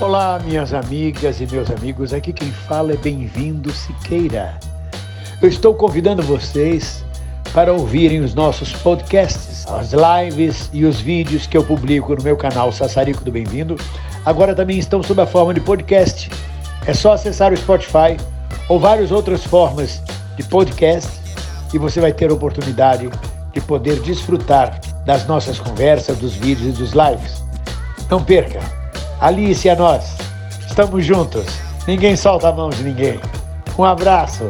Olá, minhas amigas e meus amigos. Aqui quem fala é Bem-vindo Siqueira. Eu estou convidando vocês para ouvirem os nossos podcasts, as lives e os vídeos que eu publico no meu canal Sassarico do Bem-vindo. Agora também estão sob a forma de podcast. É só acessar o Spotify ou várias outras formas de podcast e você vai ter a oportunidade de poder desfrutar das nossas conversas, dos vídeos e dos lives. Não perca! Alice e a nós, estamos juntos. Ninguém solta a mão de ninguém. Um abraço.